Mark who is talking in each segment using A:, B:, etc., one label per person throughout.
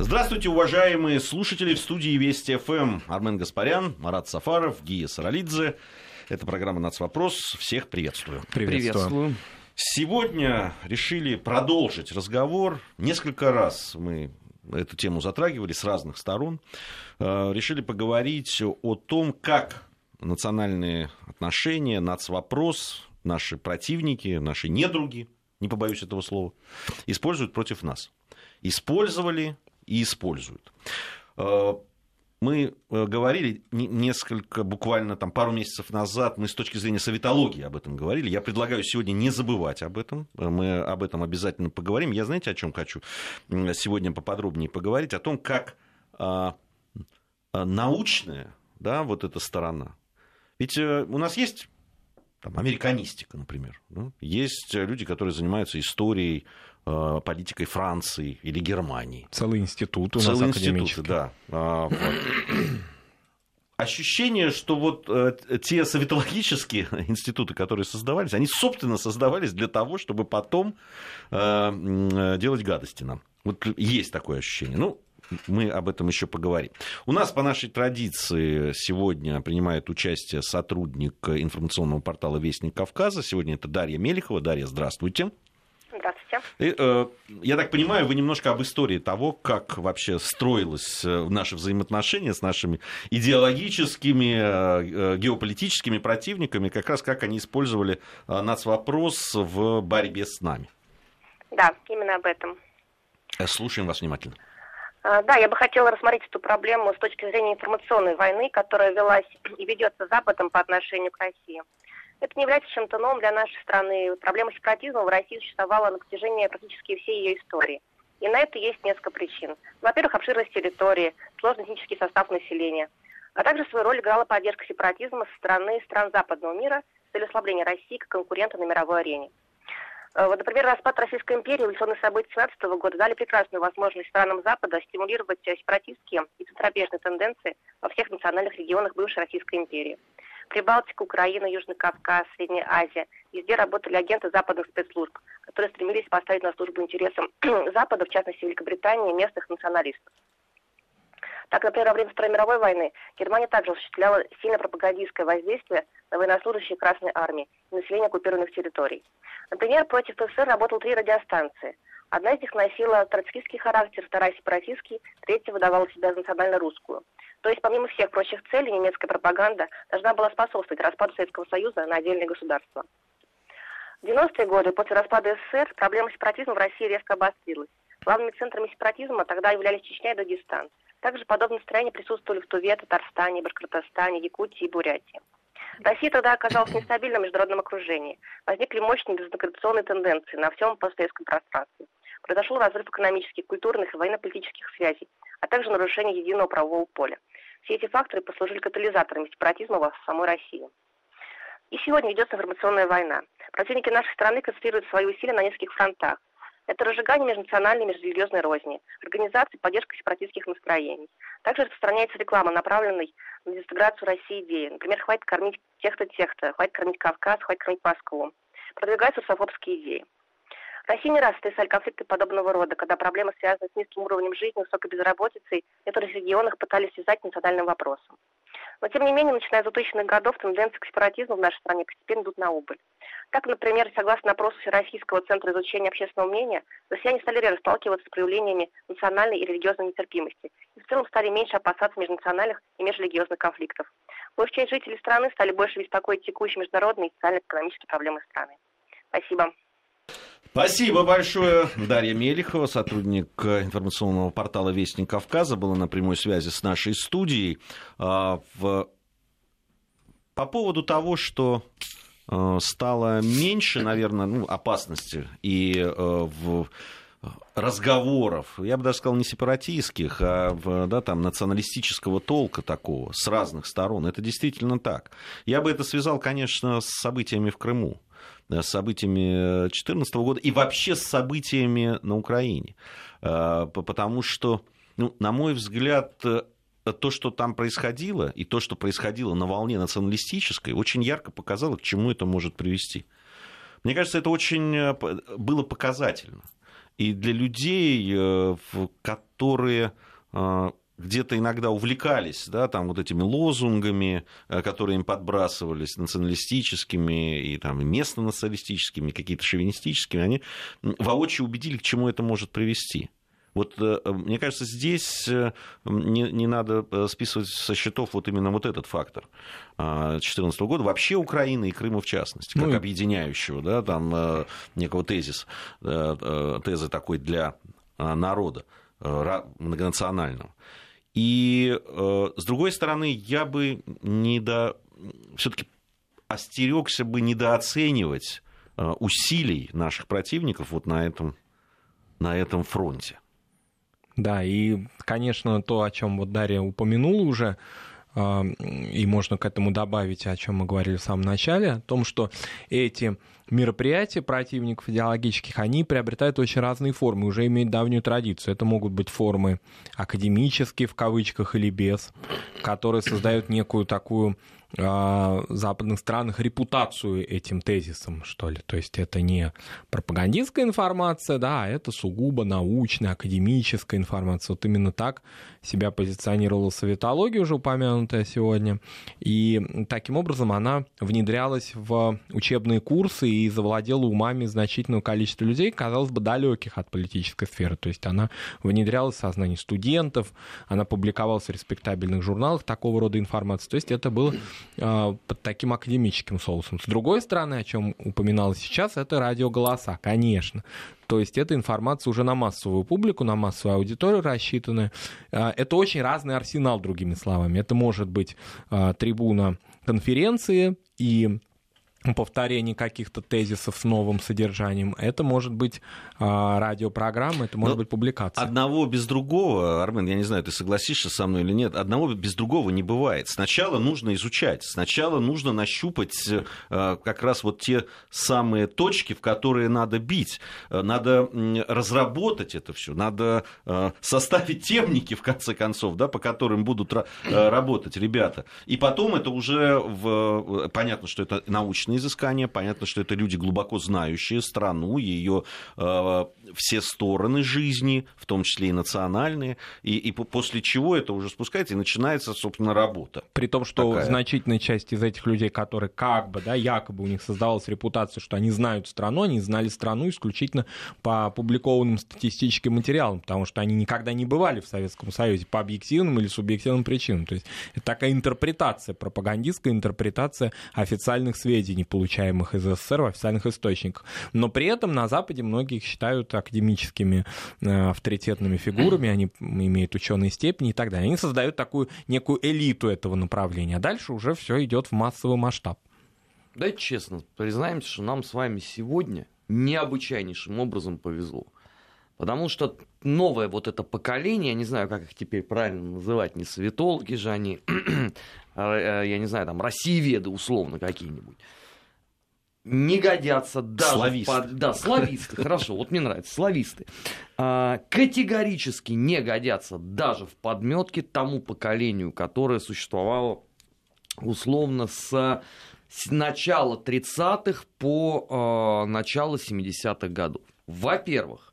A: Здравствуйте, уважаемые слушатели в студии Вести ФМ. Армен Гаспарян, Марат Сафаров, Гия Саралидзе. Это программа «Нацвопрос». Всех приветствую.
B: Приветствую.
A: Сегодня решили продолжить разговор. Несколько раз мы эту тему затрагивали с разных сторон. Э, решили поговорить о том, как национальные отношения, нацвопрос, наши противники, наши недруги, не побоюсь этого слова, используют против нас. Использовали и используют. Э, мы э, говорили несколько, буквально там пару месяцев назад, мы с точки зрения советологии об этом говорили. Я предлагаю сегодня не забывать об этом. Мы об этом обязательно поговорим. Я знаете, о чем хочу сегодня поподробнее поговорить? О том, как а, а, научная, да, вот эта сторона. Ведь э, у нас есть там, американистика, например. Есть люди, которые занимаются историей Э, политикой Франции или Германии.
B: Целый институт у
A: Целый
B: нас
A: институт, да. А, Ощущение, что вот э, те советологические институты, которые создавались, они, собственно, создавались для того, чтобы потом э, делать гадости нам. Вот есть такое ощущение. Ну, мы об этом еще поговорим. У нас по нашей традиции сегодня принимает участие сотрудник информационного портала Вестник Кавказа. Сегодня это Дарья Мелехова. Дарья, здравствуйте.
C: Здравствуйте.
A: И, э, я так понимаю, вы немножко об истории того, как вообще строилось э, наши взаимоотношения с нашими идеологическими, э, геополитическими противниками, как раз как они использовали нацвопрос в борьбе с нами.
C: Да, именно об этом.
A: Слушаем вас внимательно.
C: Да, я бы хотела рассмотреть эту проблему с точки зрения информационной войны, которая велась и ведется Западом по отношению к России. Это не является чем-то новым для нашей страны. Проблема сепаратизма в России существовала на протяжении практически всей ее истории. И на это есть несколько причин. Во-первых, обширность территории, сложный этнический состав населения. А также свою роль играла поддержка сепаратизма со стороны стран западного мира с целью ослабления России как конкурента на мировой арене. Э, вот, например, распад Российской империи, революционные события 17 года дали прекрасную возможность странам Запада стимулировать сепаратистские и центробежные тенденции во всех национальных регионах бывшей Российской империи. Прибалтика, Украина, Южный Кавказ, Средняя Азия. Везде работали агенты западных спецслужб, которые стремились поставить на службу интересам Запада, в частности Великобритании, местных националистов. Так, например, во время Второй мировой войны Германия также осуществляла сильно пропагандистское воздействие на военнослужащих Красной Армии и население оккупированных территорий. Например, против СССР работало три радиостанции. Одна из них носила троцкистский характер, вторая сепаратистский, третья выдавала себя за национально-русскую. То есть, помимо всех прочих целей, немецкая пропаганда должна была способствовать распаду Советского Союза на отдельные государства. В 90-е годы, после распада СССР, проблема сепаратизма в России резко обострилась. Главными центрами сепаратизма тогда являлись Чечня и Дагестан. Также подобные настроения присутствовали в Туве, Татарстане, Башкортостане, Якутии и Бурятии. Россия тогда оказалась в нестабильном международном окружении. Возникли мощные безинтеграционные тенденции на всем постсоветском пространстве. Произошел разрыв экономических, культурных и военно-политических связей, а также нарушение единого правового поля. Все эти факторы послужили катализаторами сепаратизма в самой России. И сегодня ведется информационная война. Противники нашей страны концентрируют свои усилия на нескольких фронтах. Это разжигание межнациональной и межрелигиозной розни, организация поддержка сепаратистских настроений. Также распространяется реклама, направленная на дезинтеграцию России идеи. Например, хватит кормить тех-то, тех-то, хватит кормить Кавказ, хватит кормить Москву. Продвигаются русофобские идеи. Россия не раз встречали конфликты подобного рода, когда проблемы, связанные с низким уровнем жизни, высокой безработицей, в некоторых регионах пытались связать национальным вопросом. Но, тем не менее, начиная с 2000-х годов, тенденции к сепаратизму в нашей стране постепенно идут на убыль. Так, например, согласно опросу Всероссийского центра изучения общественного мнения, россияне стали реже сталкиваться с проявлениями национальной и религиозной нетерпимости и в целом стали меньше опасаться межнациональных и межрелигиозных конфликтов. Большая часть жителей страны стали больше беспокоить текущие международные и социально-экономические проблемы страны. Спасибо.
A: Спасибо большое. Дарья Мелихова, сотрудник информационного портала «Вестник Кавказа», была на прямой связи с нашей студией. А, по поводу того, что а, стало меньше, наверное, ну, опасности и а, в разговоров, я бы даже сказал, не сепаратистских, а да, там, националистического толка такого с разных сторон. Это действительно так. Я бы это связал, конечно, с событиями в Крыму. Э, с событиями 2014 года и вообще с событиями на Украине. Э, потому что, ну, на мой взгляд, э, то, что там происходило, и то, что происходило на волне националистической, очень ярко показало, к чему это может привести. Мне кажется, это очень было показательно. И для людей, которые где-то иногда увлекались, да, там вот этими лозунгами, которые им подбрасывались, националистическими и там местно-националистическими, какие-то шовинистическими, они воочию убедили, к чему это может привести. Вот э, мне кажется, здесь э, не, не надо э, списывать со счетов вот именно вот этот фактор 2014 года. Вообще Украины и Крыма в частности, как ну, объединяющего, да, там некого тезиса, тезы такой для народа многонационального. И с другой стороны, я бы не до... все-таки остерегся бы недооценивать усилий наших противников вот на этом, на этом фронте.
B: Да, и, конечно, то, о чем вот Дарья упомянула уже, и можно к этому добавить, о чем мы говорили в самом начале, о том, что эти мероприятия противников идеологических, они приобретают очень разные формы, уже имеют давнюю традицию. Это могут быть формы академические, в кавычках, или без, которые создают некую такую западных странах репутацию этим тезисом, что ли. То есть это не пропагандистская информация, да, а это сугубо научная, академическая информация. Вот именно так себя позиционировала советология, уже упомянутая сегодня. И таким образом она внедрялась в учебные курсы и завладела умами значительного количества людей, казалось бы, далеких от политической сферы. То есть она внедрялась в сознание студентов, она публиковалась в респектабельных журналах такого рода информации. То есть это было под таким академическим соусом. С другой стороны, о чем упоминалось сейчас, это радиоголоса, конечно. То есть эта информация уже на массовую публику, на массовую аудиторию рассчитана. А, это очень разный арсенал, другими словами. Это может быть а, трибуна конференции и повторение каких-то тезисов с новым содержанием. Это может быть а, радиопрограмма, это может Но быть публикация.
A: Одного без другого, Армен, я не знаю, ты согласишься со мной или нет, одного без другого не бывает. Сначала нужно изучать, сначала нужно нащупать а, как раз вот те самые точки, в которые надо бить. Надо разработать это все, надо а, составить темники, в конце концов, да, по которым будут а, работать ребята. И потом это уже, в... понятно, что это научные научные изыскания. Понятно, что это люди, глубоко знающие страну, ее э, все стороны жизни, в том числе и национальные. И, и после чего это уже спускается и начинается, собственно, работа.
B: При том, что такая. значительная часть из этих людей, которые как бы, да, якобы у них создавалась репутация, что они знают страну, они знали страну исключительно по опубликованным статистическим материалам, потому что они никогда не бывали в Советском Союзе по объективным или субъективным причинам. То есть это такая интерпретация, пропагандистская интерпретация официальных сведений сведений, получаемых из СССР в официальных источниках. Но при этом на Западе многие их считают академическими э, авторитетными фигурами, они имеют ученые степени и так далее. Они создают такую некую элиту этого направления. А дальше уже все идет в массовый масштаб.
D: Давайте честно признаемся, что нам с вами сегодня необычайнейшим образом повезло. Потому что новое вот это поколение, я не знаю, как их теперь правильно называть, не советологи же они, а, э, я не знаю, там, россиеведы условно какие-нибудь не годятся даже...
A: Слависты.
D: Под... Да, слависты, хорошо, вот мне нравится, слависты. А, категорически не годятся даже в подметке тому поколению, которое существовало условно с, с начала 30-х по э, начало 70-х годов. Во-первых,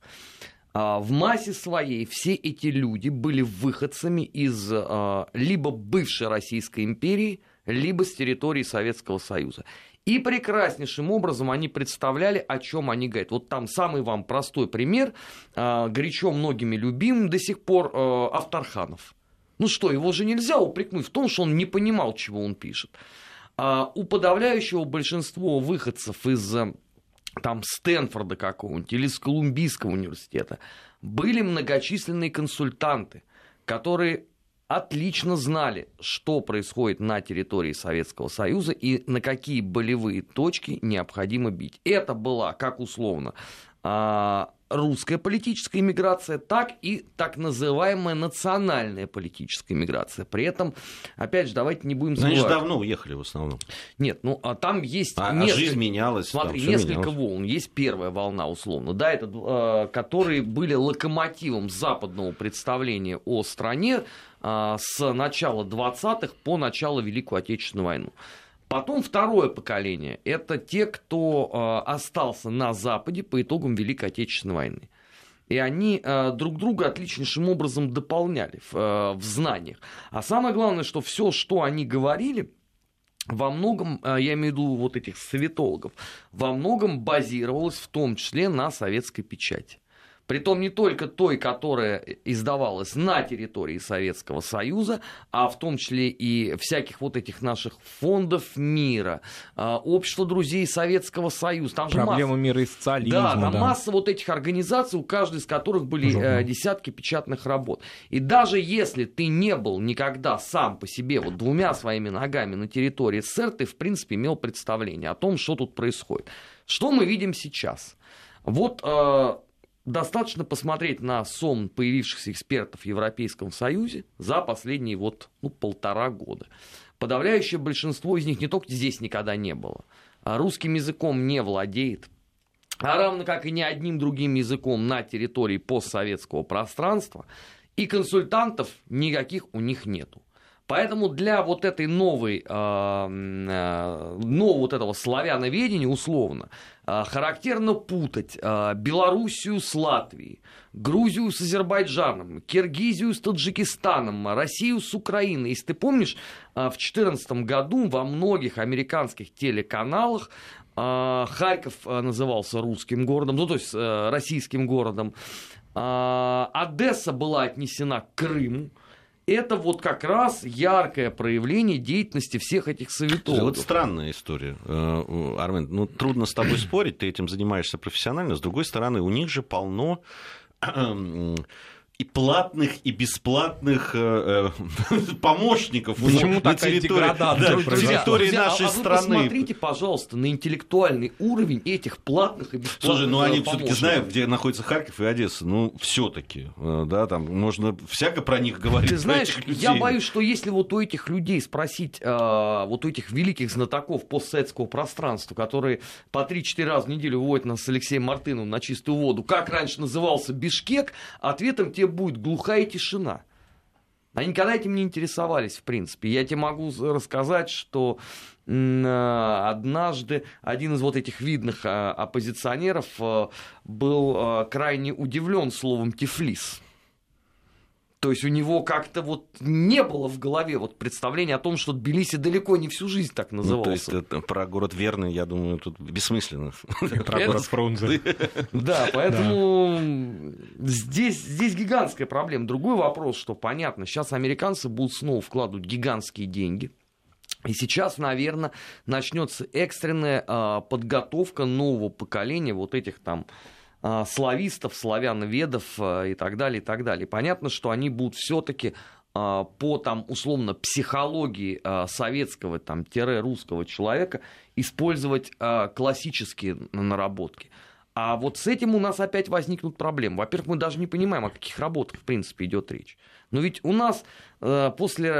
D: э, в массе своей все эти люди были выходцами из э, либо бывшей Российской империи, либо с территории Советского Союза. И прекраснейшим образом они представляли, о чем они говорят. Вот там самый вам простой пример, э, горячо многими любимым до сих пор э, Авторханов. Ну что, его же нельзя упрекнуть в том, что он не понимал, чего он пишет. А у подавляющего большинства выходцев из э, там Стэнфорда какого-нибудь или из Колумбийского университета были многочисленные консультанты, которые отлично знали, что происходит на территории Советского Союза и на какие болевые точки необходимо бить. Это была, как условно, а, русская политическая иммиграция, так и так называемая национальная политическая иммиграция. При этом, опять же, давайте не будем
A: забывать. Они же давно уехали в основном.
D: Нет, ну а там есть...
A: А, несколько... а жизнь менялась.
D: Смотри, несколько менялось. волн. Есть первая волна, условно, да, это, э, которые были локомотивом западного представления о стране с начала 20-х по начало Великую Отечественную войну. Потом второе поколение – это те, кто э, остался на Западе по итогам Великой Отечественной войны. и они э, друг друга отличнейшим образом дополняли в, в знаниях. А самое главное, что все, что они говорили, во многом, я имею в виду вот этих советологов, во многом базировалось в том числе на советской печати. Притом не только той, которая издавалась на территории Советского Союза, а в том числе и всяких вот этих наших фондов мира, а, общества друзей Советского Союза.
B: Там Проблема масса... мира и социализма.
D: Да, там да. масса вот этих организаций, у каждой из которых были э, десятки печатных работ. И даже если ты не был никогда сам по себе вот двумя своими ногами на территории СССР, ты в принципе имел представление о том, что тут происходит. Что мы видим сейчас? Вот э, Достаточно посмотреть на сон появившихся экспертов в Европейском Союзе за последние вот, ну, полтора года. Подавляющее большинство из них не только здесь никогда не было, а русским языком не владеет, а равно как и ни одним другим языком на территории постсоветского пространства, и консультантов никаких у них нету. Поэтому для вот этой новой, а, а, нового вот этого славяноведения условно а, характерно путать Белоруссию с Латвией, Грузию с Азербайджаном, Киргизию с Таджикистаном, Россию с Украиной. Если ты помнишь, в 2014 году во многих американских телеканалах Харьков назывался русским городом, ну то есть российским городом, Одесса была отнесена к Крыму, это вот как раз яркое проявление деятельности всех этих советологов.
A: Вот странная история, э, Армен. Ну, трудно с тобой спорить, ты этим занимаешься профессионально. С другой стороны, у них же полно и платных, и бесплатных э, э, помощников
B: Почему на территории, да,
A: территории Друзья, нашей
D: а,
A: а страны.
D: Вы посмотрите, пожалуйста, на интеллектуальный уровень этих платных и бесплатных
A: Слушай, ну они все-таки знают, где находится Харьков и Одесса. Ну, все-таки, э, да, там можно всяко про них говорить.
D: Ты знаешь, я боюсь, что если вот у этих людей спросить, э, вот у этих великих знатоков постсоветского пространства, которые по 3-4 раза в неделю вводят нас с Алексеем Мартыновым на чистую воду, как раньше назывался Бишкек, ответом тебе будет глухая тишина. Они никогда этим не интересовались, в принципе. Я тебе могу рассказать, что э, однажды один из вот этих видных э, оппозиционеров э, был крайне удивлен словом «тифлис». То есть у него как-то вот не было в голове вот представления о том, что Тбилиси далеко не всю жизнь так назывался. Ну, то есть
A: это, про город Верный, я думаю, тут бессмысленно.
B: Про город Фрунзе.
D: Да, поэтому здесь, здесь гигантская проблема. Другой вопрос, что понятно, сейчас американцы будут снова вкладывать гигантские деньги. И сейчас, наверное, начнется экстренная а, подготовка нового поколения вот этих там славистов, славяноведов а, и так далее, и так далее. Понятно, что они будут все-таки а, по там условно психологии советского там русского человека использовать классические наработки. А вот с этим у нас опять возникнут проблемы. Во-первых, мы даже не понимаем, о каких работах, в принципе, идет речь. Но ведь у нас после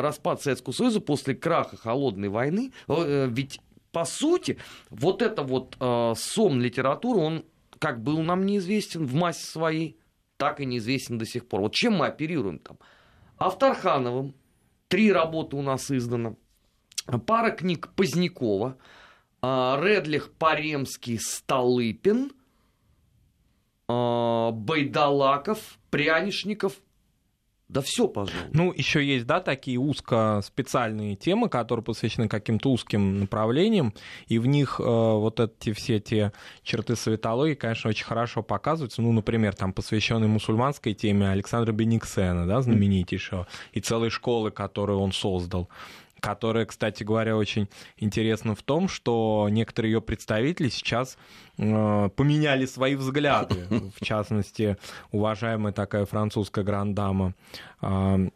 D: распада Советского Союза, после краха холодной войны, э, ведь по сути, вот это вот сом литературы, он как был нам неизвестен в массе своей, так и неизвестен до сих пор. Вот чем мы оперируем там? Авторхановым, три работы у нас издано, пара книг Позднякова, а, Редлих, Паремский, Столыпин, а, Байдалаков, Прянишников да все, пожалуй.
B: Ну, еще есть, да, такие узко специальные темы, которые посвящены каким-то узким направлениям, и в них э, вот эти все те черты советологии, конечно, очень хорошо показываются. Ну, например, там посвященный мусульманской теме Александра Бениксена, да, знаменитейшего, и целой школы, которую он создал которая, кстати говоря, очень интересна в том, что некоторые ее представители сейчас э, поменяли свои взгляды. В частности, уважаемая такая французская грандама э,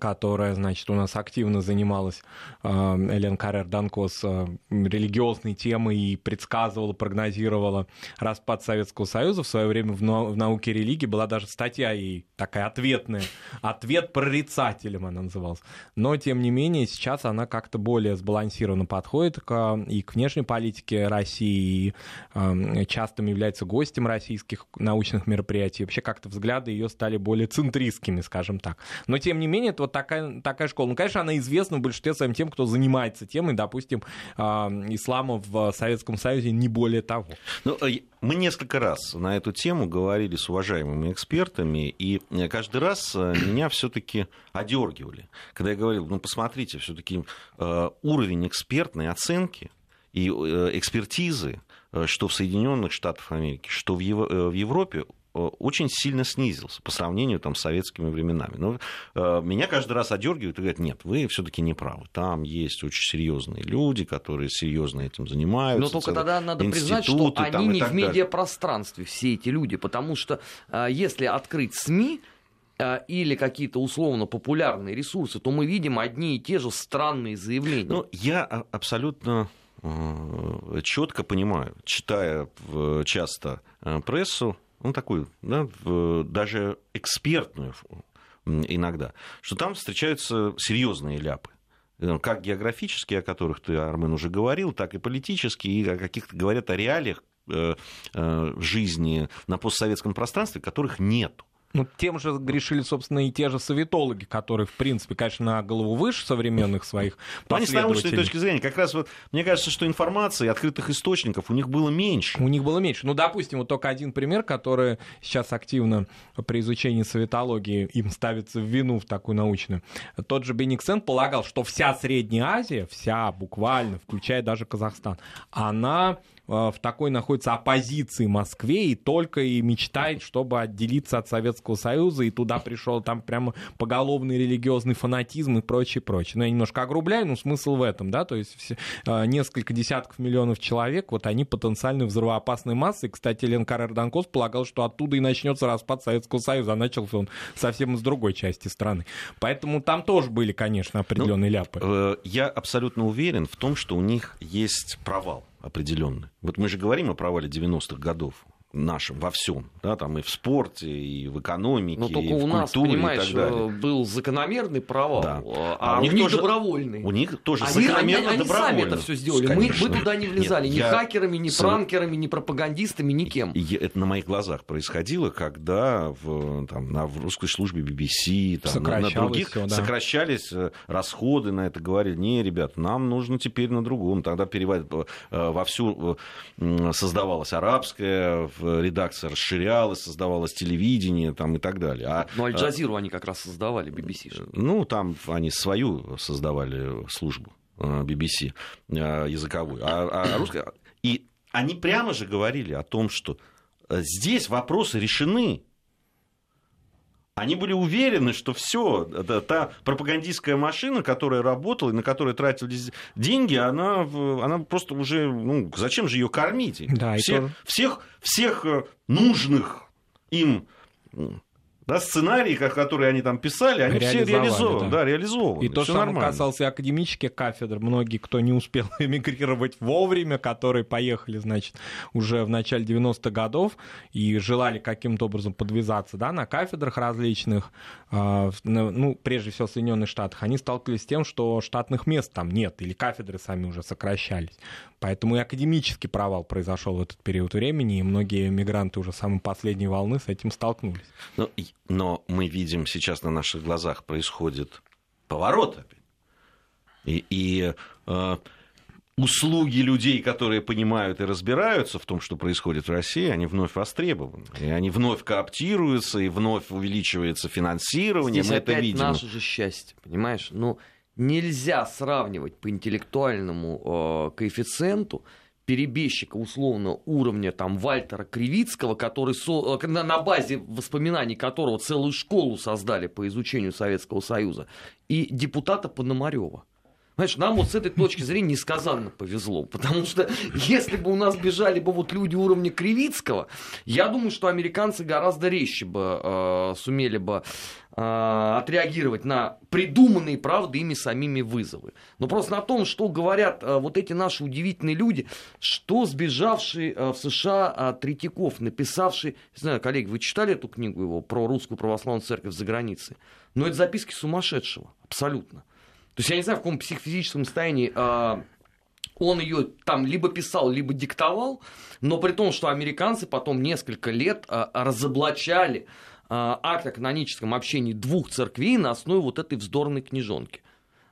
B: которая, значит, у нас активно занималась э, Элен Каррер Данкос э, религиозной темой и предсказывала, прогнозировала распад Советского Союза. В свое время в, науке религии была даже статья ей такая ответная. Ответ прорицателем она называлась. Но, тем не менее, сейчас она как-то более сбалансированно подходит к, и к внешней политике России, и э, часто является гостем российских научных мероприятий. Вообще как-то взгляды ее стали более центристскими, скажем так. Но, тем не менее, это вот такая, такая школа. Ну, конечно, она известна в большинстве своем тем, кто занимается темой, допустим, ислама в Советском Союзе, не более того.
A: Ну, мы несколько раз на эту тему говорили с уважаемыми экспертами, и каждый раз меня все-таки одергивали. Когда я говорил, ну, посмотрите, все-таки уровень экспертной оценки и экспертизы, что в Соединенных Штатах Америки, что в Европе Э, очень сильно снизился по сравнению там, с советскими временами. Но э, меня каждый раз одергивают и говорят, нет, вы все-таки не правы. Там есть очень серьезные люди, которые серьезно этим занимаются.
D: Но только тогда надо признать, что они не в медиапространстве, все эти люди, потому что э, если открыть СМИ, э, или какие-то условно популярные ресурсы, то мы видим одни и те же странные заявления.
A: Ну, я абсолютно э, четко понимаю, читая часто прессу, ну, такую, да, даже экспертную иногда, что там встречаются серьезные ляпы э, как географические, о которых ты, Армен, уже говорил, так и политические, и о каких-то говорят о реалиях э, э, жизни на постсоветском пространстве, которых нету.
B: Ну, тем же грешили, собственно, и те же советологи, которые, в принципе, конечно, на голову выше современных своих
A: Но они с научной точки зрения, как раз вот, мне кажется, что информации, открытых источников у них было меньше.
B: У них было меньше. Ну, допустим, вот только один пример, который сейчас активно при изучении советологии им ставится в вину в такую научную. Тот же Бениксен полагал, что вся Средняя Азия, вся буквально, включая даже Казахстан, она в такой находится оппозиции Москве и только и мечтает, чтобы отделиться от Советского Союза, и туда пришел там прямо поголовный религиозный фанатизм и прочее, прочее. Но я немножко огрубляю, но смысл в этом, да, то есть все, э, несколько десятков миллионов человек, вот они потенциально взрывоопасной массой. Кстати, Лен Каррер Данкос полагал, что оттуда и начнется распад Советского Союза, а начался он совсем из другой части страны. Поэтому там тоже были, конечно, определенные ну, ляпы.
A: Э, я абсолютно уверен в том, что у них есть провал определенный. Вот мы же говорим о провале 90-х годов нашим во всем, да, там и в спорте, и в экономике, Но
D: только
A: и в
D: у нас, понимаешь, и так далее. был закономерный провал, да. а, а у, них, тоже, добровольный.
A: У них тоже
D: они,
A: закономерно
D: они, они сами это все сделали. Мы, мы туда не влезали Нет, ни я... хакерами, ни пранкерами, ни пропагандистами, никем.
A: И это на моих глазах происходило, когда в, там, на в русской службе BBC, там, на, на других все, да. сокращались э, расходы на это, говорили, не, ребят, нам нужно теперь на другом. Тогда перевод э, вовсю э, создавалась арабская редакция расширялась, создавалось телевидение там, и так далее. А,
D: ну, Аль-Джазиру они как раз создавали, BBC.
A: Ну, там они свою создавали службу BBC языковую. А, а русская... И они прямо же говорили о том, что здесь вопросы решены. Они были уверены, что все, та пропагандистская машина, которая работала и на которой тратились деньги, она, она просто уже, ну, зачем же ее кормить? Да, всех, тоже... всех, всех э, нужных им да, сценарии, которые они там писали, они все реализованы. Да. Да, реализованы.
B: И то самое касался академических кафедр. Многие, кто не успел эмигрировать вовремя, которые поехали, значит, уже в начале 90-х годов и желали каким-то образом подвязаться да, на кафедрах различных, а, ну, прежде всего в Соединенных Штатах, они сталкивались с тем, что штатных мест там нет, или кафедры сами уже сокращались. Поэтому и академический провал произошел в этот период времени, и многие мигранты уже самой последней волны с этим столкнулись.
A: Но, но мы видим сейчас на наших глазах происходит поворот опять. И, и э, услуги людей, которые понимают и разбираются в том, что происходит в России, они вновь востребованы. И они вновь кооптируются, и вновь увеличивается финансирование.
D: Здесь Мы опять это видим. наше же счастье, понимаешь? Ну, нельзя сравнивать по интеллектуальному э, коэффициенту перебежчика условно уровня там Вальтера Кривицкого, который со, э, на, на базе воспоминаний которого целую школу создали по изучению Советского Союза, и депутата Пономарева. Знаешь, нам вот с этой точки зрения несказанно повезло, потому что если бы у нас бежали бы вот люди уровня Кривицкого, я думаю, что американцы гораздо резче бы э, сумели бы э, отреагировать на придуманные, правда, ими самими вызовы. Но просто на том, что говорят э, вот эти наши удивительные люди, что сбежавший э, в США Третьяков, написавший, не знаю, коллеги, вы читали эту книгу его про русскую православную церковь за границей? Но это записки сумасшедшего, абсолютно. То есть я не знаю, в каком психофизическом состоянии э, он ее там либо писал, либо диктовал, но при том, что американцы потом несколько лет э, разоблачали акте о каноническом общении двух церквей на основе вот этой вздорной книжонки.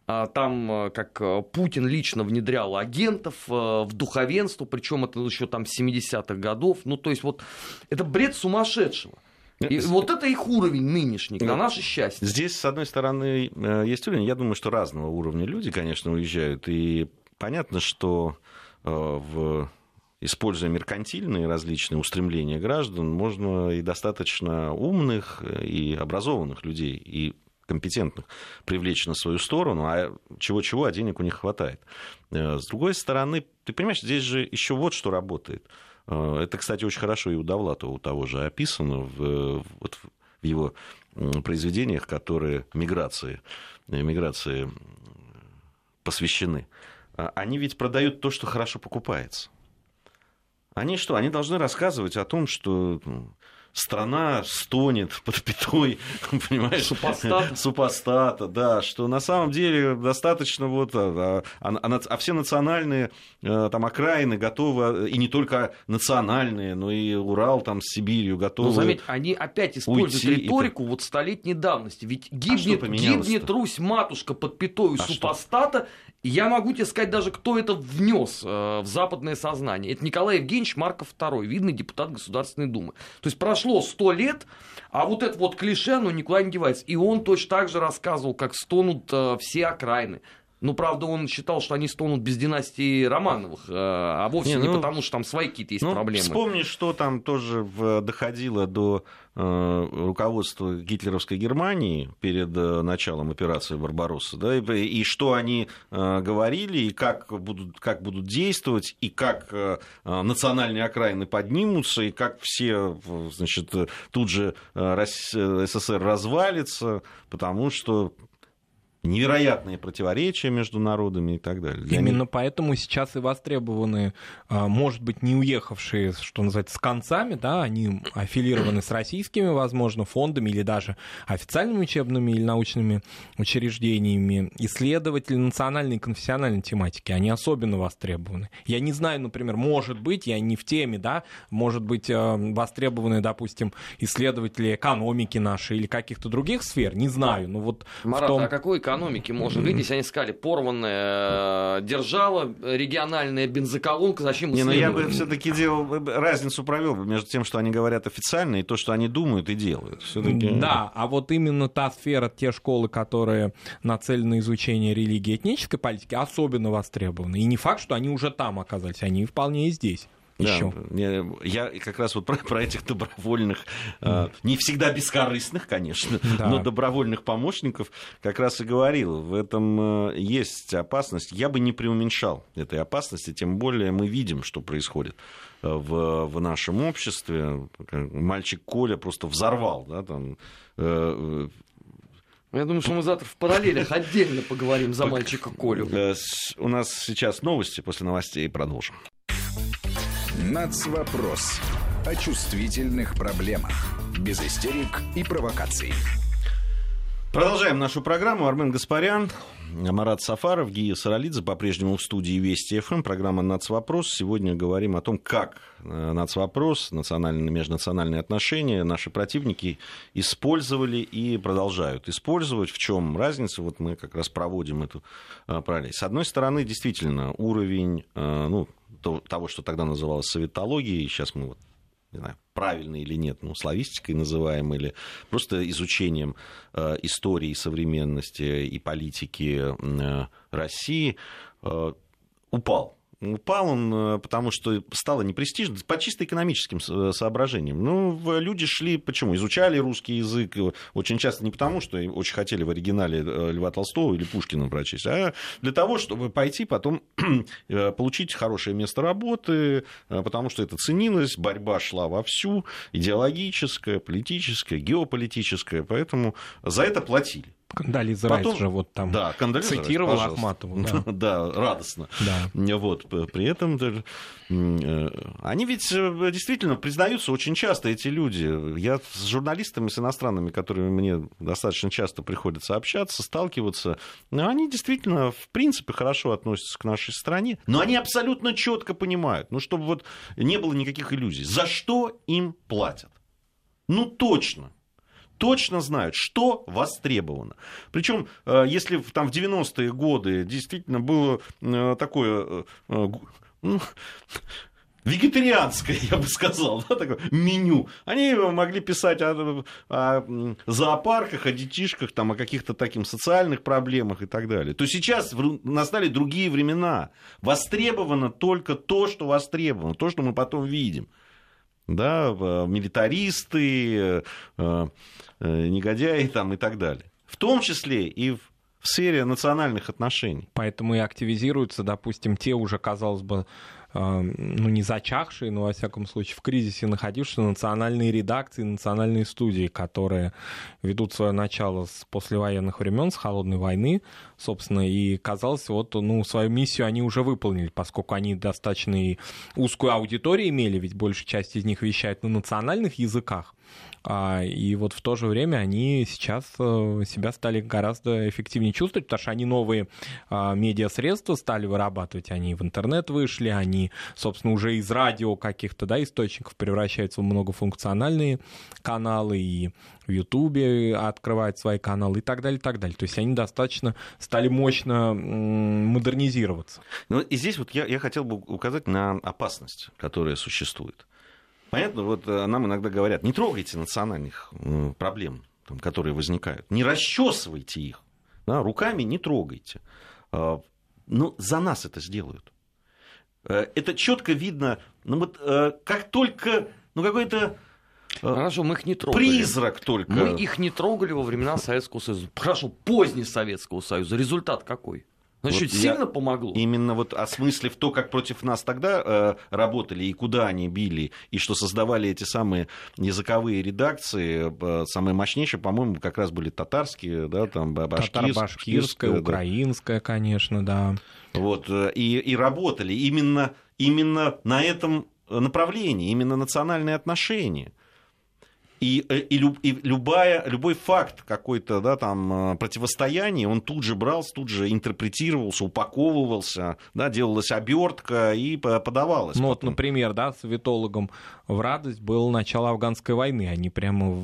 D: Там э, как э, Путин лично внедрял агентов э, в духовенство, причем это еще там 70-х годов. Ну, то есть вот это бред сумасшедшего. И вот это их уровень нынешний, на наше счастье.
A: Здесь, с одной стороны, есть уровень. Я думаю, что разного уровня люди, конечно, уезжают. И понятно, что в используя меркантильные различные устремления граждан, можно и достаточно умных и образованных людей, и компетентных привлечь на свою сторону, а чего-чего, а денег у них хватает. Э, с другой стороны, ты понимаешь, здесь же еще вот что работает. Э, это, кстати, очень хорошо и у Довлатова у того же описано в, вот в его произведениях, которые миграции, миграции посвящены. А они ведь продают то, что хорошо покупается. Они что? Они должны рассказывать о том, что страна стонет под пятой, понимаешь?
D: Супостата.
A: Супостата, да, что на самом деле достаточно вот, а, а, а, а все национальные э, там окраины готовы, и не только национальные, но и Урал там с Сибирью готовы. Но
D: заметь, они опять используют риторику и... вот столетней давности, ведь гибнет, а гибнет Русь, матушка под пятой а супостата, что? Я могу тебе сказать даже, кто это внес э, в западное сознание. Это Николай Евгеньевич Марков II, видный депутат Государственной Думы. То есть прошло сто лет, а вот это вот клише, оно никуда не девается. И он точно так же рассказывал, как стонут э, все окраины. Ну, правда, он считал, что они стонут без династии Романовых, э, а вовсе не, ну, не потому, что там свои какие-то есть
A: ну,
D: проблемы.
A: Вспомни, что там тоже доходило до э, руководства гитлеровской Германии перед э, началом операции «Барбаросса», да, и, и что они говорили, и как будут, как будут действовать, и как национальные окраины поднимутся, и как все, значит, тут же СССР развалится, потому что невероятные противоречия между народами и так далее.
B: Для Именно них... поэтому сейчас и востребованы, а, может быть, не уехавшие, что называется, с концами, да, они аффилированы с российскими, возможно, фондами или даже официальными учебными или научными учреждениями, исследователи национальной и конфессиональной тематики, они особенно востребованы. Я не знаю, например, может быть, я не в теме, да, может быть, а, востребованы, допустим, исследователи экономики нашей или каких-то других сфер, не знаю, но вот
D: Марат, в том... а какой экономики можно если они сказали, порванная э, держава, региональная бензоколонка, зачем
A: Не, но ну я бы все-таки делал, разницу провел бы между тем, что они говорят официально, и то, что они думают и делают.
B: Да, а вот именно та сфера, те школы, которые нацелены на изучение религии и этнической политики, особенно востребованы. И не факт, что они уже там оказались, они вполне и здесь еще.
A: Да, я как раз вот про, про этих добровольных, mm. не всегда бескорыстных, конечно, да. но добровольных помощников как раз и говорил. В этом э, есть опасность. Я бы не преуменьшал этой опасности, тем более мы видим, что происходит э, в, в нашем обществе. Мальчик Коля просто взорвал, да, там,
D: я думаю, что мы завтра в параллелях отдельно поговорим за мальчика Колю.
A: У нас сейчас новости, после новостей продолжим.
E: Нацвопрос. О чувствительных проблемах. Без истерик и провокаций.
A: Продолжаем нашу программу. Армен Гаспарян, Марат Сафаров, Гия Саралидзе по-прежнему в студии Вести ФМ. Программа «Нацвопрос». Сегодня говорим о том, как э, нацвопрос, национальные, межнациональные отношения наши противники использовали и продолжают использовать. В чем разница? Вот мы как раз проводим эту э, параллель. С одной стороны, действительно, уровень, э, ну, того, что тогда называлось советологией, сейчас мы вот не знаю, правильно или нет, ну, славистикой называем, или просто изучением э, истории современности и политики э, России, э, упал. Упал он, э, потому что стало непрестижно, по чисто экономическим э, соображениям. Ну, люди шли, почему? Изучали русский язык очень часто не потому, что очень хотели в оригинале э, Льва Толстого или Пушкина прочесть, а для того, чтобы пойти потом получить хорошее место работы, потому что это ценилось, борьба шла вовсю, идеологическая, политическая, геополитическая, поэтому за это платили.
B: Кандализа Потом, Райс же вот там
A: да,
B: цитировал Райс, Ахматову.
A: Да. да, радостно. Да. Вот, при этом э, они ведь э, действительно признаются очень часто, эти люди. Я с журналистами, с иностранными, которыми мне достаточно часто приходится общаться, сталкиваться, они действительно, в принципе, хорошо относятся к нашей стране, но они абсолютно четко понимают, ну, чтобы вот не было никаких иллюзий, за что им платят. Ну, точно. Точно знают, что востребовано. Причем, э, если там в 90-е годы действительно было э, такое э, ну, вегетарианское, я бы сказал, да, такое меню. Они могли писать о, о зоопарках, о детишках, там, о каких-то таких социальных проблемах и так далее. То сейчас настали другие времена. Востребовано только то, что востребовано, то, что мы потом видим. Да, милитаристы, э, э, негодяи там, и так далее. В том числе и в сфере национальных отношений.
B: Поэтому и активизируются, допустим, те уже, казалось бы, ну, не зачахшие, но, во всяком случае, в кризисе находившиеся национальные редакции, национальные студии, которые ведут свое начало с послевоенных времен, с холодной войны, собственно, и казалось, вот, ну, свою миссию они уже выполнили, поскольку они достаточно узкую аудиторию имели, ведь большая часть из них вещает на национальных языках, а, и вот в то же время они сейчас э, себя стали гораздо эффективнее чувствовать, потому что они новые а, медиасредства стали вырабатывать, они в интернет вышли, они, собственно, уже из радио каких-то да, источников превращаются в многофункциональные каналы, и в Ютубе открывают свои каналы и так далее, и так далее. То есть они достаточно стали мощно модернизироваться.
A: Ну и здесь вот я, я хотел бы указать на опасность, которая существует. Понятно, вот э, нам иногда говорят, не трогайте национальных э, проблем, там, которые возникают, не расчесывайте их, да, руками не трогайте. А, но за нас это сделают. Э, это четко видно, ну вот как только, ну какой-то
D: Хорошо, мы их не трогали.
A: Призрак только.
D: Мы их не трогали во времена Советского Союза. Хорошо, поздний Советского Союза. Результат какой? Значит, вот сильно помогло?
A: Именно вот осмыслив то, как против нас тогда э, работали и куда они били, и что создавали эти самые языковые редакции, э, самые мощнейшие, по-моему, как раз были татарские, да, там
B: башкирская, башкирская да. украинская, конечно, да.
A: Вот, э, и, и работали именно, именно на этом направлении, именно национальные отношения. И, э, и, и любая, любой факт какой-то да, там, э, противостояния, он тут же брался, тут же интерпретировался, упаковывался, да, делалась обертка и подавалась.
B: Ну, вот, например, да, советологам в радость было начало афганской войны. Они прямо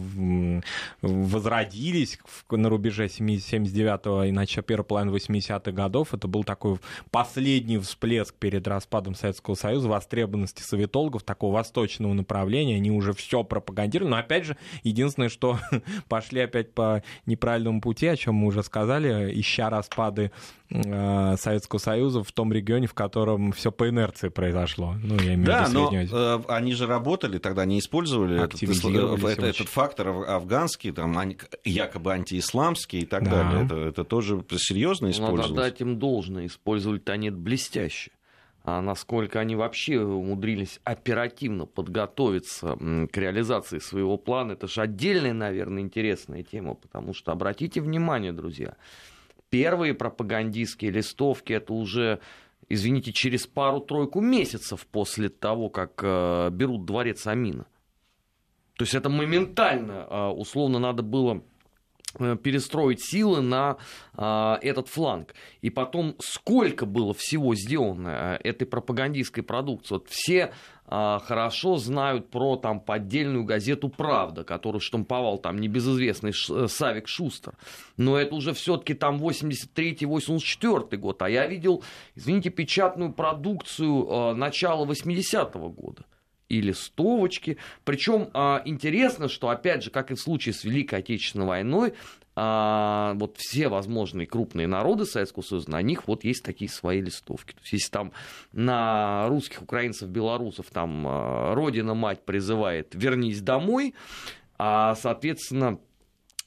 B: возродились на рубеже 79-го и начала первой половины 80-х годов. Это был такой последний всплеск перед распадом Советского Союза, востребованности советологов, такого восточного направления. Они уже все пропагандировали. Но опять же, единственное, что пошли опять по неправильному пути, о чем мы уже сказали, ища распады Э, Советского Союза в том регионе, в котором все по инерции произошло.
A: Ну, я имею да, но э, они же работали, тогда не использовали этот, этот, этот фактор афганский, там, якобы антиисламский и так да. далее. Это, это тоже серьезно использовалось.
D: Надо дать им должное, использовали-то они это блестяще. А насколько они вообще умудрились оперативно подготовиться к реализации своего плана, это же отдельная, наверное, интересная тема, потому что обратите внимание, друзья, первые пропагандистские листовки, это уже, извините, через пару-тройку месяцев после того, как э, берут дворец Амина. То есть это моментально, э, условно, надо было перестроить силы на а, этот фланг. И потом, сколько было всего сделано э, этой пропагандистской продукции. Вот все а, хорошо знают про там поддельную газету «Правда», которую штамповал там небезызвестный Ш, Савик Шустер. Но это уже все-таки там 83-84 год. А я видел, извините, печатную продукцию а, начала 80-го года и листовочки. Причем а, интересно, что, опять же, как и в случае с Великой Отечественной войной, а, вот все возможные крупные народы Советского Союза, на них вот есть такие свои листовки. То есть, если там на русских, украинцев, белорусов там а, Родина-мать призывает «вернись домой», а, соответственно,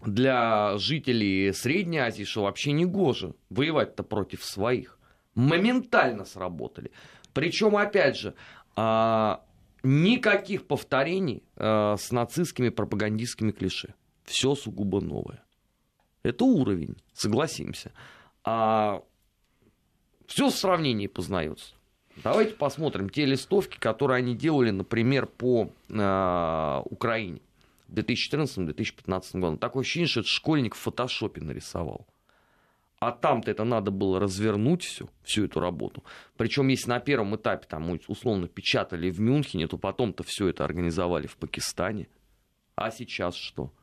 D: для жителей Средней Азии, что вообще не гоже воевать-то против своих. Моментально сработали. Причем, опять же, Никаких повторений э, с нацистскими пропагандистскими клише. Все сугубо новое. Это уровень, согласимся. А все в сравнении познается. Давайте посмотрим те листовки, которые они делали, например, по э, Украине в 2014-2015 году. Такое ощущение, что это школьник в фотошопе нарисовал. А там-то это надо было развернуть всю, всю эту работу. Причем, если на первом этапе там условно печатали в Мюнхене, то потом-то все это организовали в Пакистане. А сейчас что?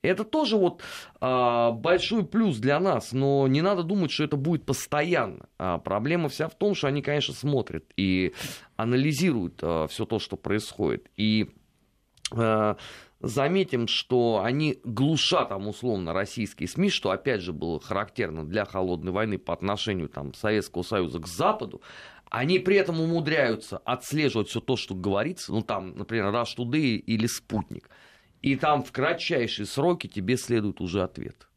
D: Это тоже вот а, большой плюс для нас, но не надо думать, что это будет постоянно. А проблема вся в том, что они, конечно, смотрят и анализируют а, все то, что происходит. И а, заметим, что они глушат там условно российские СМИ, что опять же было характерно для холодной войны по отношению там, Советского Союза к Западу. Они при этом умудряются отслеживать все то, что говорится, ну там, например, Rush Today или Спутник. И там в кратчайшие сроки тебе следует уже ответ.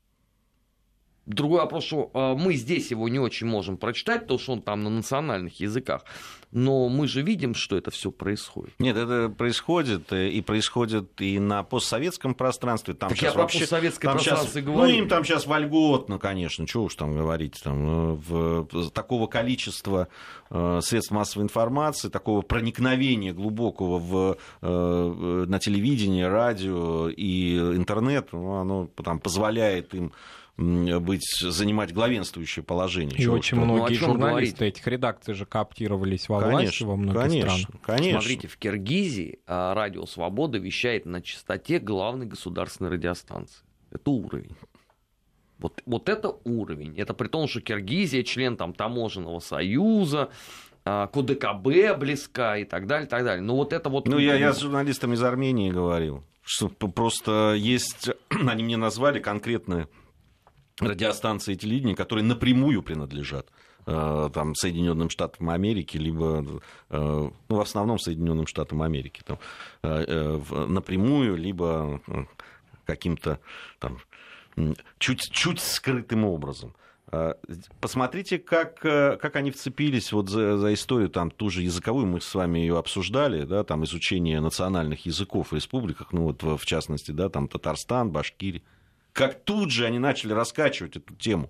D: Другой вопрос, что э, мы здесь его не очень можем прочитать, потому что он там на национальных языках. Но мы же видим, что это все происходит.
A: Нет, это происходит э, и происходит и на постсоветском пространстве. Там
D: так
A: сейчас
D: я про
A: вообще,
D: постсоветское
A: там
D: пространство
A: сейчас,
D: и говорю.
A: Ну, им там сейчас вольготно, конечно, чего уж там говорить. Там, э, в, такого количества э, средств массовой информации, такого проникновения глубокого в, э, на телевидение, радио и интернет, ну, оно там, позволяет им быть, занимать главенствующее положение.
B: И
A: Чего
B: очень
A: что?
B: многие
D: Ну, о чём
B: журналисты
D: говорить?
B: этих редакций же кооптировались во
A: Конечно,
B: власти во многих
A: конечно,
B: странах.
A: конечно.
D: Смотрите, в Киргизии а, радио Свобода вещает на частоте главной государственной радиостанции. Это уровень. Вот, вот это уровень. Это при том, что Киргизия член там, таможенного союза, а, к ОДКБ близка и так далее, так далее. Но вот это вот...
A: Ну, я, я с журналистом из Армении говорил, что просто есть, они мне назвали конкретные радиостанции и телевидения, которые напрямую принадлежат э, там, Соединенным Штатам Америки, либо, э, ну, в основном Соединенным Штатам Америки, там, э, напрямую, либо каким-то там чуть, чуть скрытым образом. Посмотрите, как, как они вцепились вот за, за историю, там, ту же языковую, мы с вами ее обсуждали, да, там, изучение национальных языков в республиках, ну, вот, в частности, да, там, Татарстан, Башкирия. Как тут же они начали раскачивать эту тему.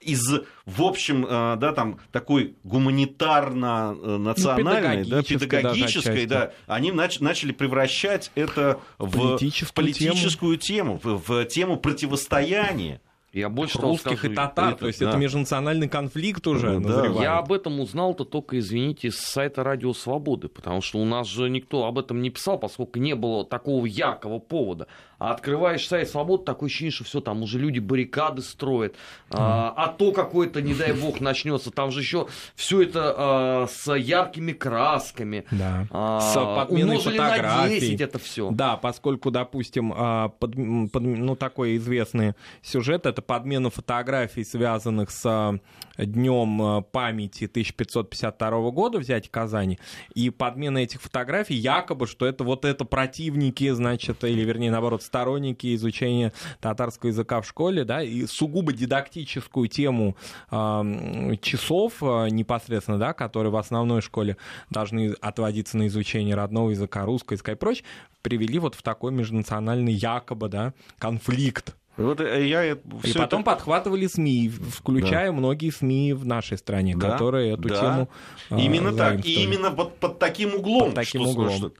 A: Из, в общем, э, да, там, такой гуманитарно-национальной, да,
B: педагогической даже
A: педагогической,
B: отчасти.
A: да, они нач- начали превращать это в
B: Политическую
A: в политическую тему, в, в тему противостояния.
D: Я больше
B: Русских
D: скажу,
B: и татар,
A: это,
B: то есть
A: да.
B: это межнациональный конфликт уже
A: Да,
B: назревает.
D: Я об этом узнал-то только, извините, с сайта Радио Свободы, потому что у нас же никто об этом не писал, поскольку не было такого яркого повода. А открываешь сайт Свободы, такое ощущение, что все, там уже люди баррикады строят, а, а то какое-то, не дай бог, начнется. Там же еще все это а, с яркими красками.
B: Да.
D: А,
B: С подменой
D: умножили на
B: фотографий.
D: 10 это все.
B: Да, поскольку, допустим, а, под- под- ну, такой известный сюжет это подмена фотографий, связанных с днем памяти 1552 года, взять Казани, и подмена этих фотографий якобы, что это вот это противники, значит, или вернее, наоборот, сторонники изучения татарского языка в школе, да, и сугубо дидактическую тему м, часов а, непосредственно, да, которые в основной школе должны отводиться на изучение родного языка, русского языка и прочее, привели вот в такой межнациональный якобы, да, конфликт.
A: Вот э, я
B: И потом
A: это-
B: подхватывали СМИ, включая многие СМИ в нашей стране,
A: Да,
B: которые эту
A: да.
B: тему а,
A: Именно так. И именно вот под таким углом.
B: Под таким
A: что-
B: углом.
A: что-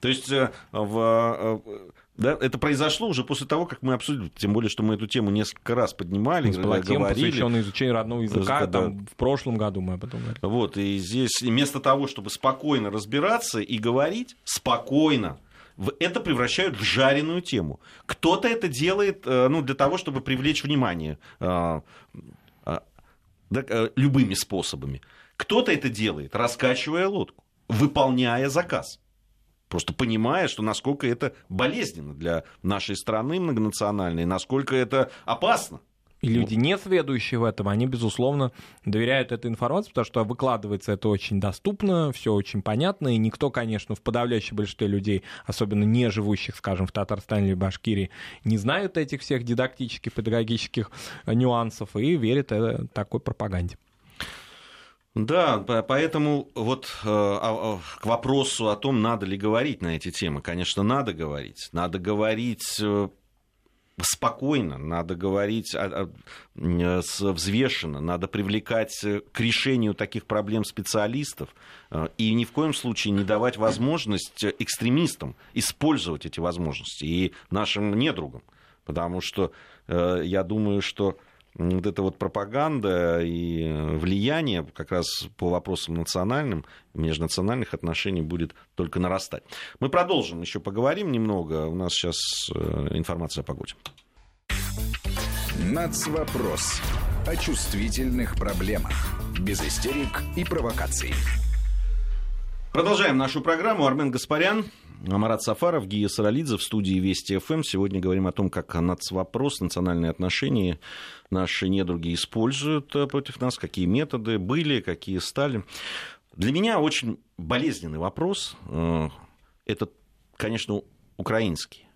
A: то есть э, в, э, да, это произошло уже после того, как мы обсудили, тем более, что мы эту тему несколько раз поднимали,
B: нас была тема,
A: говорили.
B: посвященная изучению родного языка,
A: да.
B: там, в прошлом году мы об этом говорили.
A: Вот, и здесь вместо того, чтобы спокойно разбираться и говорить спокойно, это превращают в жареную тему. Кто-то это делает э, ну, для того, чтобы привлечь внимание э, да, э, любыми способами. Кто-то это делает, раскачивая лодку, выполняя заказ. Просто понимая, что насколько это болезненно для нашей страны многонациональной, насколько это опасно.
B: И люди, не сведущие в этом, они, безусловно, доверяют этой информации, потому что выкладывается это очень доступно, все очень понятно, и никто, конечно, в подавляющем большинстве людей, особенно не живущих, скажем, в Татарстане или Башкирии, не знают этих всех дидактических, педагогических э, нюансов и верят э, такой пропаганде.
A: Да, по- поэтому вот э, а- а, к вопросу о том, надо ли говорить на эти темы, конечно, надо говорить. Надо говорить э, спокойно, надо говорить а- с- взвешенно, надо привлекать э, к решению таких проблем специалистов э, и ни в коем случае не давать возможность э, экстремистам использовать эти возможности и нашим недругам. Потому что э, я думаю, что вот эта вот пропаганда и влияние как раз по вопросам национальным, межнациональных отношений будет только нарастать. Мы продолжим, еще поговорим немного. У нас сейчас э, информация о погоде.
E: Нацвопрос. О чувствительных проблемах. Без истерик и провокаций.
A: Продолжаем нашу программу. Армен Гаспарян, Амарат Сафаров, Гия Саралидзе в студии Вести ФМ. Сегодня говорим о том, как нацвопрос, национальные отношения наши недруги используют э, против нас, какие методы были, какие стали. Для меня очень болезненный вопрос. Э, это, конечно, украинский.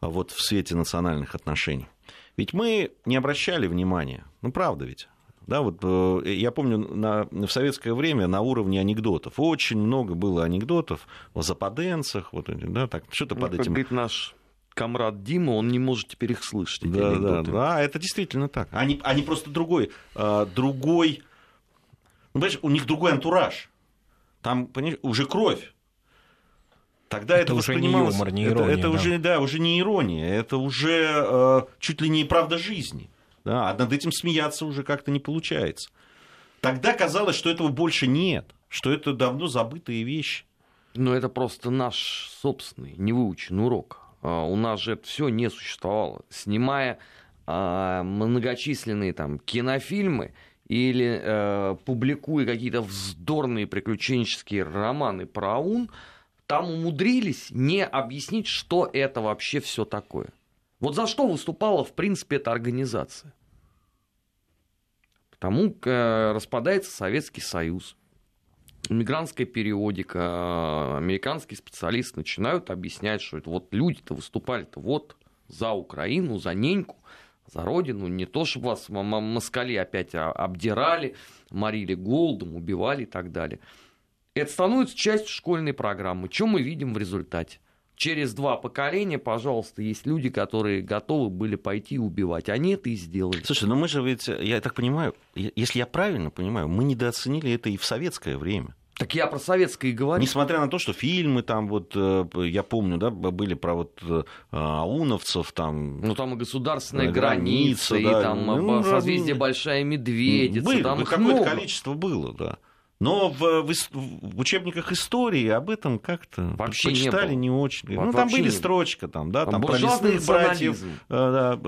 A: Вот в свете национальных отношений. Ведь мы не обращали внимания, ну правда ведь, да, вот э, я помню, на, в советское время на уровне анекдотов очень много было анекдотов о западенцах, вот, да, так, что-то
D: Ну,
A: под
D: как
A: этим
D: говорит наш комрад Дима, он не может теперь их слышать. эти
A: Да, да,
D: анекдоты.
A: да, это действительно так. Они, они просто другой, э, другой, ну, понимаешь, у них другой антураж. Там, понимаешь, уже кровь. Тогда это,
B: Это уже не
A: воспринималось...
B: юмор, не
A: это,
B: ирония,
A: это
B: да.
A: уже, да, уже не ирония, это уже э, чуть ли не правда жизни. Да, а над этим смеяться уже как-то не получается. Тогда казалось, что этого больше нет, что это давно забытые вещи.
D: Но это просто наш собственный невыученный урок. А, У нас же это все не существовало. Снимая а, многочисленные там кинофильмы или э, публикуя какие-то вздорные приключенческие романы про АУН, там умудрились не объяснить, что это вообще все такое. Вот за что выступала, в принципе, эта организация? Потому э, распадается Советский Союз мигрантская периодика, э, американские специалисты начинают объяснять, что это вот люди-то выступали-то вот за Украину, за неньку, за родину, не то, чтобы вас москали опять а- обдирали, морили голодом, убивали и так далее. Это становится частью школьной программы. Что мы видим в результате? Через два поколения, пожалуйста, есть люди, которые готовы были пойти и убивать. Они это и сделали.
A: Слушай, ну мы же ведь, я так понимаю, если я правильно понимаю, мы недооценили это и в советское время.
D: Так я про советское и говорю.
A: Несмотря на то, что фильмы там вот, э, я помню, да, были про вот э, ауновцев там.
D: Ну, там и государственная граница,
A: граница,
D: и
A: да.
D: там
A: Ну,
D: созвездие Большая Медведица,
A: Были,
D: там
A: какое-то
D: много.
A: количество было, да. Но в, в в учебниках истории об этом как-то
D: Вообще не
A: почитали
D: было.
A: не, очень.
D: Во-
A: ну, там были
D: не
A: строчка, там, да,
D: Там
A: там, про лесных братьев э, да,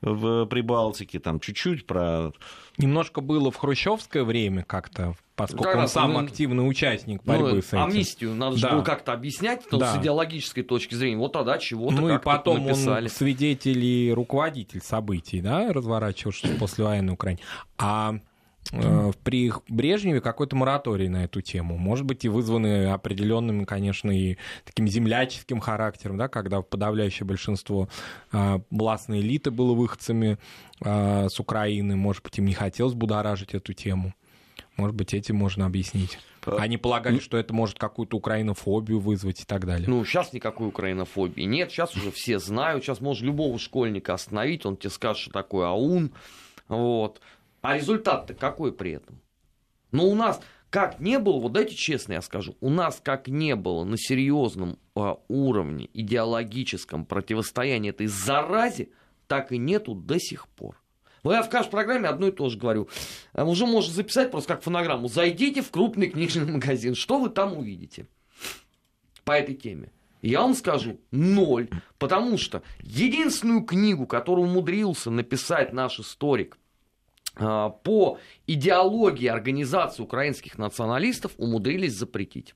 A: в Прибалтике, там чуть-чуть про...
B: Немножко было в хрущевское время как-то, поскольку
D: Как
B: он
D: раз,
B: сам
D: ну,
B: активный участник
D: Ну,
B: борьбы с этим.
D: амнистию надо же
B: Да.
D: было как-то объяснять ну,
B: Да.
D: с идеологической точки зрения. Вот тогда чего-то
B: Ну и потом
D: написали.
B: он свидетель и руководитель событий, да, разворачивавшихся после военной Украине. А при Брежневе какой-то мораторий на эту тему. Может быть, и вызваны определенным, конечно, и таким земляческим характером, да, когда подавляющее большинство э, властной элиты было выходцами э, с Украины. Может быть, им не хотелось будоражить эту тему. Может быть, этим можно объяснить. Они полагали, что это может какую-то украинофобию вызвать и так далее.
D: Ну, сейчас никакой украинофобии нет, сейчас уже все знают, сейчас можно любого школьника остановить, он тебе скажет, что такое АУН, вот. А результат-то какой при этом? Ну, у нас как не было, вот дайте честно я скажу, у нас как не было на серьезном а, уровне идеологическом противостоянии этой заразе, так и нету до сих пор. Вот я в каждой программе одно и то же говорю. Уже можно записать просто как фонограмму. Зайдите в крупный книжный магазин. Что вы там увидите по этой теме? Я вам скажу, ноль. Потому что единственную книгу, которую умудрился написать наш историк по идеологии организации украинских националистов, умудрились запретить.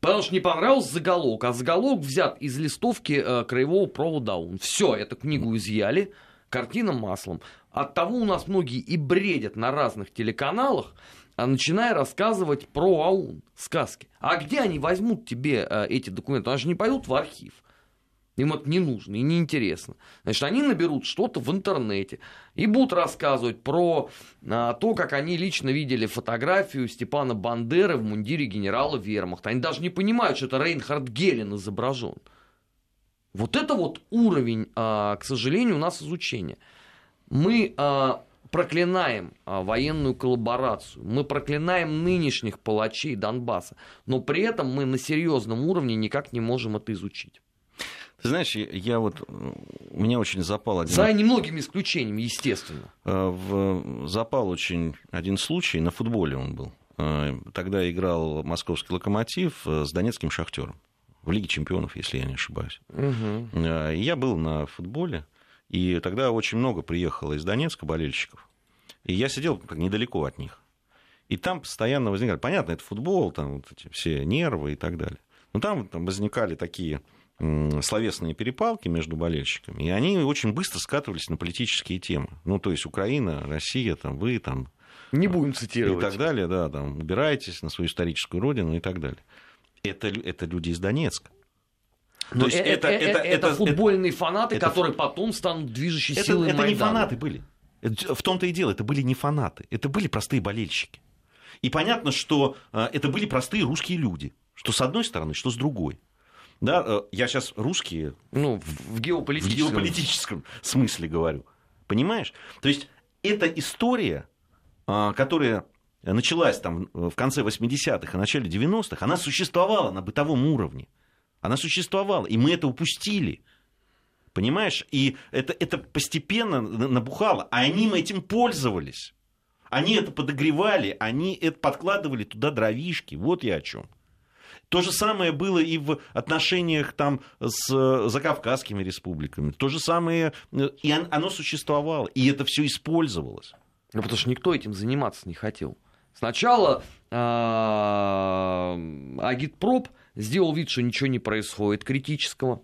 D: Потому что не понравился заголовок, а заголовок взят из листовки э, краевого провода ОУН. Все, эту книгу изъяли, картина маслом. От того у нас многие и бредят на разных телеканалах, а начиная рассказывать про АУН, сказки. А где они возьмут тебе э, эти документы? Они же не пойдут в архив. Им это не нужно и не интересно. Значит, они наберут что-то в интернете и будут рассказывать про а, то, как они лично видели фотографию Степана Бандеры в мундире генерала Вермахта. Они даже не понимают, что это Рейнхард Гелен изображен. Вот это вот уровень, а, к сожалению, у нас изучения. Мы а, проклинаем а, военную коллаборацию, мы проклинаем нынешних палачей Донбасса, но при этом мы на серьезном уровне никак не можем это изучить.
A: Ты знаешь, я, я вот... У меня очень запал один...
D: За немногими исключениями, естественно.
A: Э, в- запал очень один случай, на футболе он был. Э, Тогда играл московский локомотив э, с донецким шахтером. В Лиге чемпионов, если я не ошибаюсь. И Я был на футболе, И тогда очень много приехало из Донецка болельщиков. И я сидел недалеко от них. И там постоянно возникали, понятно, это футбол, там вот эти все нервы и так далее. Но там, там возникали такие словесные перепалки между болельщиками, и они очень быстро скатывались на политические темы. Ну, то есть Украина, Россия, там, вы, там...
D: Не будем цитировать.
A: И так далее, да, там, убирайтесь на свою историческую родину и так далее. Это, это люди из Донецка.
D: Но То есть это, это, это, это, это футбольные это, фанаты, это, которые потом станут движущей
A: это,
D: силой
A: Это
D: Майдана.
A: не фанаты были. В том-то и дело, это были не фанаты, это были простые болельщики. И понятно, что это были простые русские люди, что с одной стороны, что с другой. Да, э, я сейчас русские...
D: Ну, в геополитическом.
A: В геополитическом смысле говорю. Понимаешь? То есть, эта история, а, которая началась там в конце 80-х и начале 90-х, она существовала на бытовом уровне. Она существовала, и мы это упустили. Понимаешь? И это, это постепенно набухало, а они этим пользовались. Они это подогревали, они это подкладывали туда дровишки. Вот я о чем. То же самое было и в отношениях там с закавказскими республиками. То же самое, э, и оно существовало, и это все использовалось.
D: Ну, потому что никто этим заниматься не хотел. Сначала а, Агитпроп сделал вид, что ничего не происходит критического.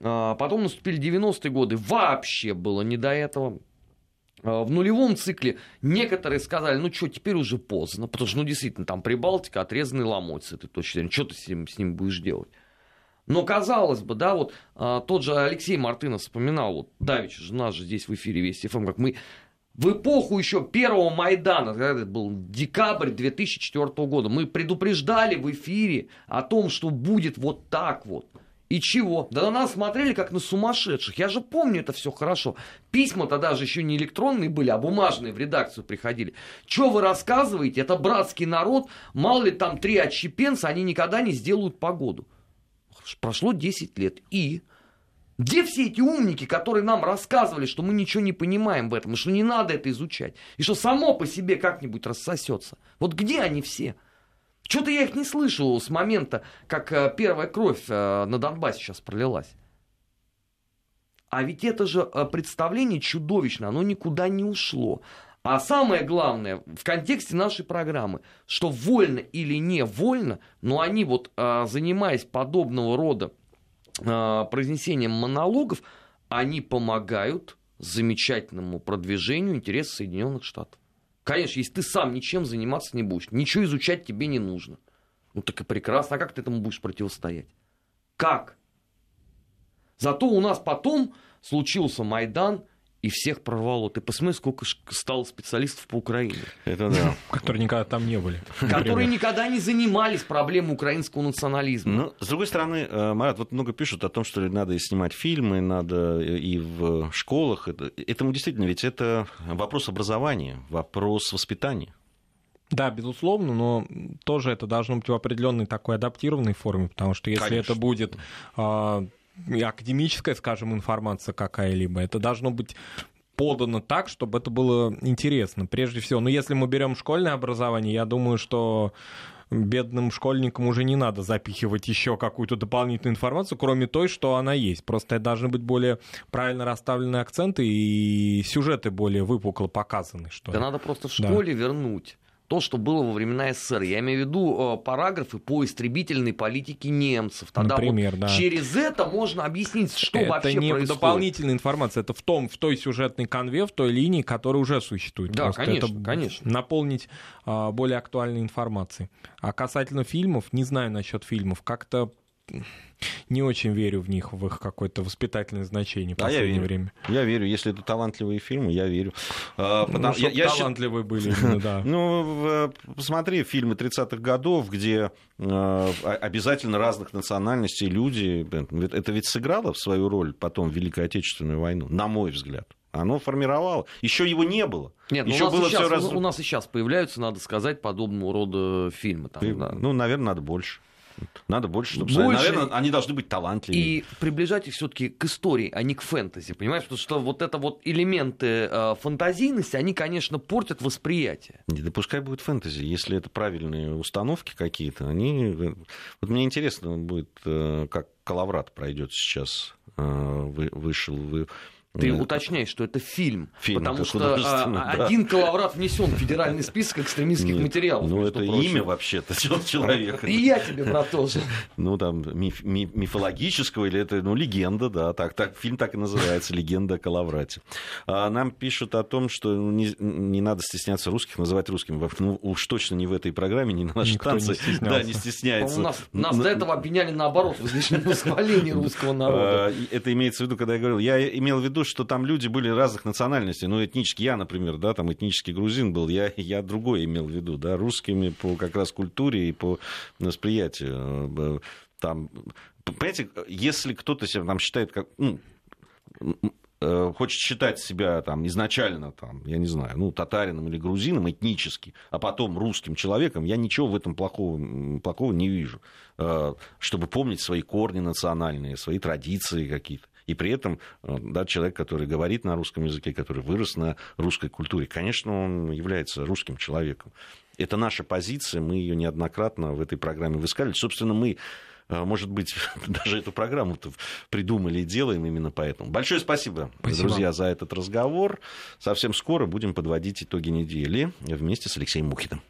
D: А, потом наступили 90-е годы, вообще было не до этого. А, в нулевом цикле некоторые сказали, ну что, теперь уже поздно, потому что, ну, действительно, там Прибалтика, отрезанный ломоть с этой точки зрения, что ты с ним, с ним будешь делать? Но казалось бы, да, вот а, тот же Алексей Мартынов вспоминал, вот Давич же нас же здесь в эфире Вести ФМ, как мы в эпоху еще первого Майдана, когда это был декабрь 2004 года, мы предупреждали в эфире о том, что будет вот так вот. И чего? Да на нас смотрели как на сумасшедших. Я же помню это все хорошо. Письма тогда же еще не электронные были, а бумажные в редакцию приходили. Что вы рассказываете? Это братский народ. Мало ли там три отщепенца, они никогда не сделают погоду. Прошло 10 лет. И? Где все эти умники, которые нам рассказывали, что мы ничего не понимаем в этом, что не надо это изучать, и что само по себе как-нибудь рассосется? Вот где они все? Что-то я их не слышал с момента, как э, первая кровь э, на Донбассе сейчас пролилась. А ведь это же э, представление чудовищно, оно никуда не ушло. А самое главное, в контексте нашей программы, что вольно или не вольно, но они вот, занимаясь подобного рода произнесением монологов, они помогают замечательному продвижению интересов Соединенных Штатов. Конечно, если ты сам ничем заниматься не будешь, ничего изучать тебе не нужно. Ну так и прекрасно. А как ты этому будешь противостоять? Как? Зато у нас потом случился Майдан, и всех прорвало. Ты посмотри, сколько стало специалистов по Украине.
B: Это да. Которые никогда там не были.
D: Которые никогда не занимались проблемой украинского национализма.
A: Ну, с другой стороны, э, Марат, вот много пишут о том, что надо снимать фильмы, надо и в школах. Этому действительно, ведь это вопрос образования, вопрос воспитания.
B: Да, безусловно, но тоже это должно быть в определенной такой адаптированной форме, потому что если Конечно. это будет академическая, скажем, информация какая-либо. Это должно быть подано так, чтобы это было интересно, прежде всего. Но если мы берем школьное образование, я думаю, что бедным школьникам уже не надо запихивать еще какую-то дополнительную информацию, кроме той, что она есть. Просто должны быть более правильно расставленные акценты и сюжеты более выпукло показаны. Что
D: да
B: ли.
D: надо просто в школе да. вернуть то, что было во времена СССР. Я имею в виду э, параграфы по истребительной политике немцев. Тогда
B: Например,
D: вот
B: да.
D: через это можно объяснить, что
B: это
D: вообще
B: не
D: происходит.
B: дополнительная информация, это в, том, в той сюжетной конве, в той линии, которая уже существует.
D: Да,
B: Просто
D: конечно,
B: это
D: конечно.
B: Наполнить а, более актуальной информацией. А касательно фильмов, не знаю насчет фильмов, как-то не очень верю в них, в их какое-то воспитательное значение в
A: а
B: последнее
A: я верю.
B: время.
A: Я верю, если это талантливые фильмы, я верю.
B: А, потому, ну, я, я талантливые были, именно, да.
A: Ну, посмотри фильмы 30-х годов, где а, обязательно разных национальностей люди, это ведь сыграло в свою роль потом в Великой Отечественную войну, на мой взгляд оно формировало. Еще его не было.
D: Нет,
A: Еще
D: у, нас
A: было
D: сейчас,
A: раз...
D: у нас и сейчас появляются, надо сказать, подобного рода фильмы. Там, да.
A: Ну, наверное, надо больше. Надо больше, чтобы...
D: Больше...
A: Наверное, они должны быть талантливее.
D: И приближать их все-таки к истории, а не к фэнтези, понимаешь? Потому что вот это вот элементы э, фантазийности, они, конечно, портят восприятие.
A: Не, да пускай будет фэнтези, если это правильные установки какие-то, они... Вот мне интересно будет, э, как Калаврат пройдет сейчас, э, вышел,
D: Ты уточняешь, что это фильм.
A: Фильм,
D: потому что а,
A: да.
D: один коловрат внесен в федеральный список экстремистских
A: Нет,
D: материалов.
A: Ну, это
D: прочим.
A: имя вообще-то человека.
D: И я тебе, брат, тоже.
A: Ну, там, миф- ми- мифологического, или это, ну, легенда, да, так, так, фильм так и называется, «Легенда о Калаврате». А нам пишут о том, что ну, не, не надо стесняться русских называть русскими. Ну, уж точно не в этой программе, не на нашей
B: Никто не
A: станции.
B: стеснялся.
A: Да, не стесняется.
D: По-моему, нас, нас
A: Н-
D: до этого обвиняли наоборот в восхвалении русского народа.
A: А, Это имеется в виду, когда я говорил, я имел в виду, что там люди были разных национальностей, ну, этнически я, например, да, там этнический грузин был, я, я другое имел в виду, да, русскими по как раз культуре и по восприятию. Там, понимаете, если кто-то себя там считает как, ну, э, хочет считать себя там изначально, там, я не знаю, ну, татарином или грузином этнически, а потом русским человеком, я ничего в этом плохого, плохого не вижу. Э, Чтобы помнить свои корни национальные, свои традиции какие-то. И при этом э, да, человек, который говорит на русском языке, который вырос на русской культуре, конечно, он является русским человеком. Это наша позиция, мы ее неоднократно в этой программе высказывали. Собственно, мы э, может быть, даже эту программу придумали и делаем именно поэтому. Большое спасибо,
B: Спасибо.
A: друзья, за этот разговор. Совсем скоро будем подводить итоги недели вместе с Алексеем Мухиным.